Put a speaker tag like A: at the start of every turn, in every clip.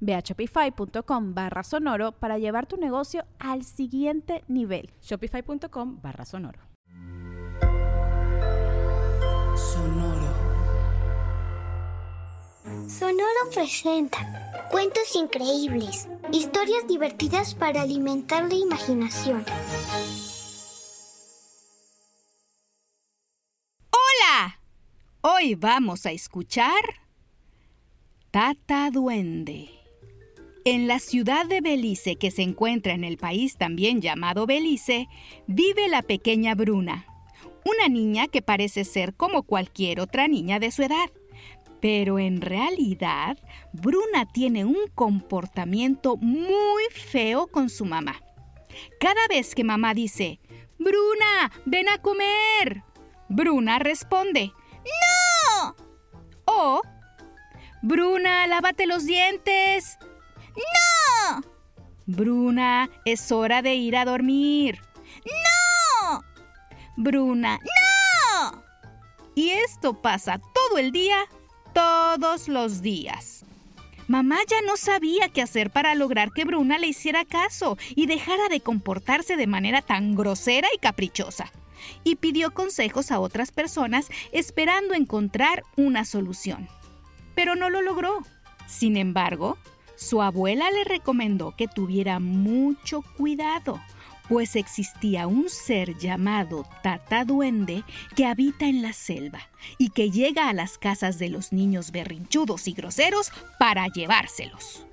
A: Ve a shopify.com barra sonoro para llevar tu negocio al siguiente nivel.
B: Shopify.com barra sonoro.
C: Sonoro.
D: Sonoro presenta cuentos increíbles, historias divertidas para alimentar la imaginación.
C: ¡Hola! Hoy vamos a escuchar Tata Duende. En la ciudad de Belice, que se encuentra en el país también llamado Belice, vive la pequeña Bruna, una niña que parece ser como cualquier otra niña de su edad. Pero en realidad, Bruna tiene un comportamiento muy feo con su mamá. Cada vez que mamá dice, Bruna, ven a comer, Bruna responde, ¡No! O Bruna, lávate los dientes.
D: ¡No!
C: Bruna, es hora de ir a dormir.
D: ¡No!
C: Bruna,
D: ¡No!
C: Y esto pasa todo el día, todos los días. Mamá ya no sabía qué hacer para lograr que Bruna le hiciera caso y dejara de comportarse de manera tan grosera y caprichosa. Y pidió consejos a otras personas esperando encontrar una solución pero no lo logró. Sin embargo, su abuela le recomendó que tuviera mucho cuidado, pues existía un ser llamado Tata Duende que habita en la selva y que llega a las casas de los niños berrinchudos y groseros para llevárselos.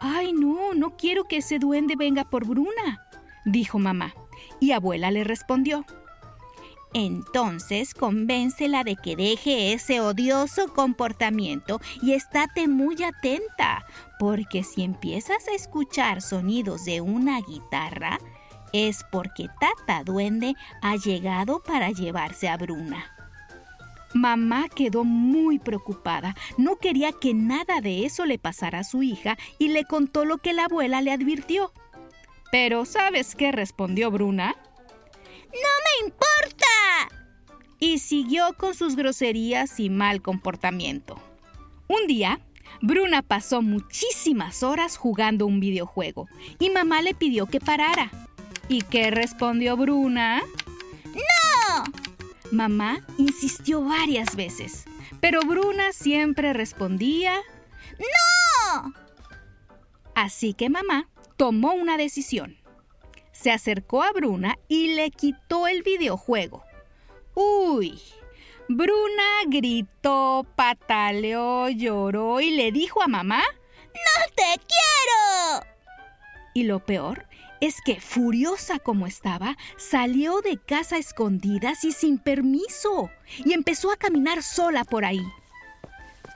C: Ay, no, no quiero que ese duende venga por Bruna, dijo mamá, y abuela le respondió. Entonces convéncela de que deje ese odioso comportamiento y estate muy atenta, porque si empiezas a escuchar sonidos de una guitarra, es porque Tata Duende ha llegado para llevarse a Bruna. Mamá quedó muy preocupada, no quería que nada de eso le pasara a su hija y le contó lo que la abuela le advirtió. Pero ¿sabes qué respondió Bruna?
D: ¡No me importa!
C: Y siguió con sus groserías y mal comportamiento. Un día, Bruna pasó muchísimas horas jugando un videojuego y mamá le pidió que parara. ¿Y qué respondió Bruna?
D: ¡No!
C: Mamá insistió varias veces, pero Bruna siempre respondía
D: ¡No!
C: Así que mamá tomó una decisión se acercó a Bruna y le quitó el videojuego. ¡Uy! Bruna gritó, pataleó, lloró y le dijo a mamá,
D: ¡No te quiero!
C: Y lo peor es que, furiosa como estaba, salió de casa escondidas y sin permiso, y empezó a caminar sola por ahí.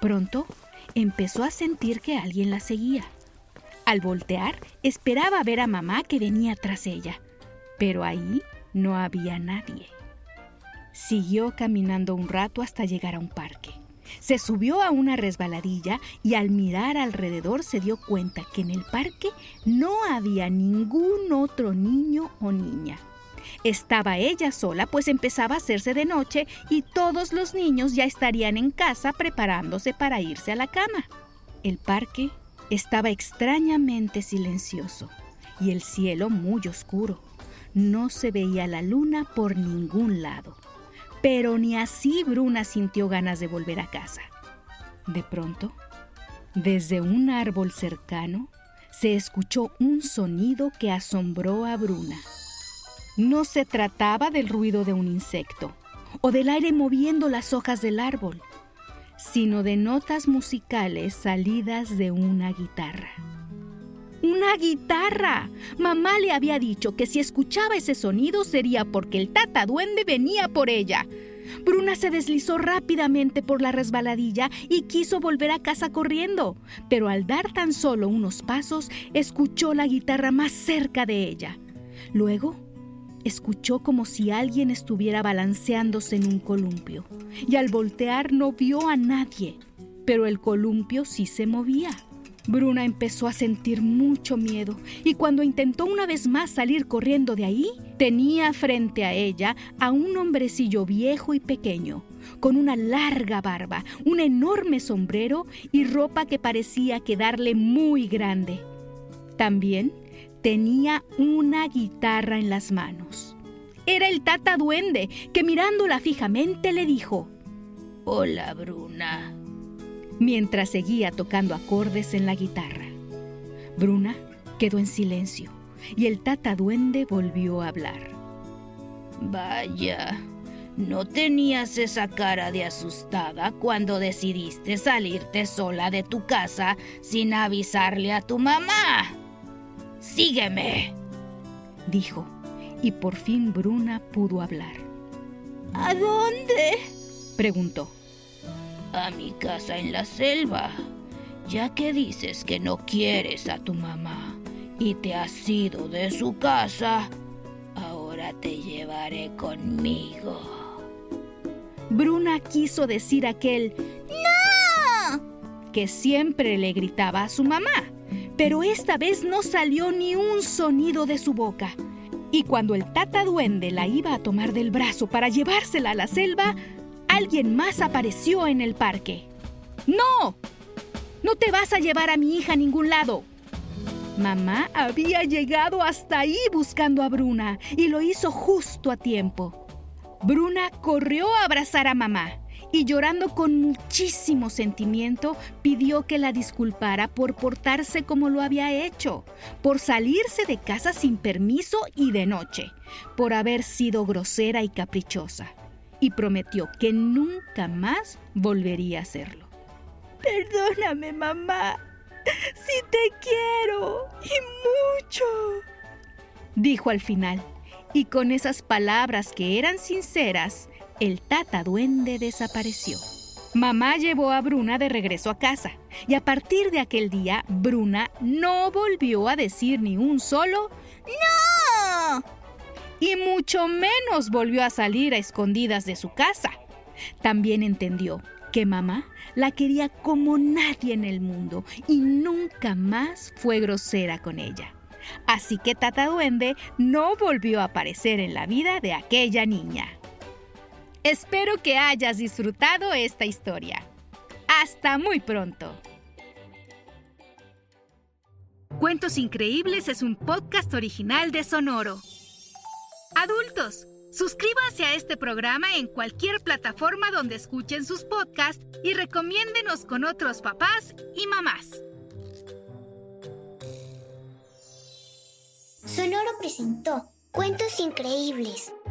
C: Pronto empezó a sentir que alguien la seguía. Al voltear, esperaba ver a mamá que venía tras ella, pero ahí no había nadie. Siguió caminando un rato hasta llegar a un parque. Se subió a una resbaladilla y al mirar alrededor se dio cuenta que en el parque no había ningún otro niño o niña. Estaba ella sola, pues empezaba a hacerse de noche y todos los niños ya estarían en casa preparándose para irse a la cama. El parque estaba extrañamente silencioso y el cielo muy oscuro. No se veía la luna por ningún lado. Pero ni así Bruna sintió ganas de volver a casa. De pronto, desde un árbol cercano, se escuchó un sonido que asombró a Bruna. No se trataba del ruido de un insecto o del aire moviendo las hojas del árbol, sino de notas musicales salidas de una guitarra. ¡Una guitarra! Mamá le había dicho que si escuchaba ese sonido sería porque el tata duende venía por ella. Bruna se deslizó rápidamente por la resbaladilla y quiso volver a casa corriendo, pero al dar tan solo unos pasos escuchó la guitarra más cerca de ella. Luego escuchó como si alguien estuviera balanceándose en un columpio, y al voltear no vio a nadie, pero el columpio sí se movía. Bruna empezó a sentir mucho miedo y cuando intentó una vez más salir corriendo de ahí, tenía frente a ella a un hombrecillo viejo y pequeño, con una larga barba, un enorme sombrero y ropa que parecía quedarle muy grande. También tenía una guitarra en las manos. Era el tata duende que mirándola fijamente le dijo, Hola Bruna mientras seguía tocando acordes en la guitarra. Bruna quedó en silencio y el tata duende volvió a hablar. Vaya, ¿no tenías esa cara de asustada cuando decidiste salirte sola de tu casa sin avisarle a tu mamá? Sígueme, dijo, y por fin Bruna pudo hablar.
D: ¿A dónde?
C: preguntó a mi casa en la selva, ya que dices que no quieres a tu mamá y te has ido de su casa, ahora te llevaré conmigo. Bruna quiso decir aquel
D: ¡No!
C: que siempre le gritaba a su mamá, pero esta vez no salió ni un sonido de su boca. Y cuando el tata duende la iba a tomar del brazo para llevársela a la selva, alguien más apareció en el parque. ¡No! No te vas a llevar a mi hija a ningún lado. Mamá había llegado hasta ahí buscando a Bruna y lo hizo justo a tiempo. Bruna corrió a abrazar a mamá y llorando con muchísimo sentimiento pidió que la disculpara por portarse como lo había hecho, por salirse de casa sin permiso y de noche, por haber sido grosera y caprichosa y prometió que nunca más volvería a hacerlo.
A: Perdóname, mamá. Si te quiero y mucho.
C: Dijo al final, y con esas palabras que eran sinceras, el tata duende desapareció. Mamá llevó a Bruna de regreso a casa y a partir de aquel día Bruna no volvió a decir ni un solo
D: ¡No!
C: y mucho menos volvió a salir a escondidas de su casa. También entendió que mamá la quería como nadie en el mundo y nunca más fue grosera con ella. Así que Tata Duende no volvió a aparecer en la vida de aquella niña. Espero que hayas disfrutado esta historia. Hasta muy pronto. Cuentos Increíbles es un podcast original de Sonoro. Adultos, suscríbanse a este programa en cualquier plataforma donde escuchen sus podcasts y recomiéndenos con otros papás y mamás.
E: Sonoro presentó Cuentos increíbles,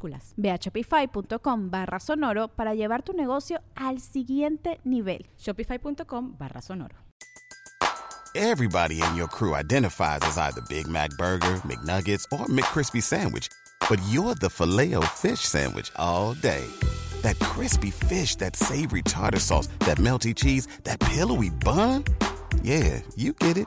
B: minúsculas.
A: Ve a shopify.com barra sonoro para llevar tu negocio al siguiente nivel.
B: Shopify.com barra sonoro.
F: Everybody in your crew identifies as either Big Mac Burger, McNuggets, or McCrispy Sandwich. But you're the filet fish Sandwich all day. That crispy fish, that savory tartar sauce, that melty cheese, that pillowy bun. Yeah, you get it.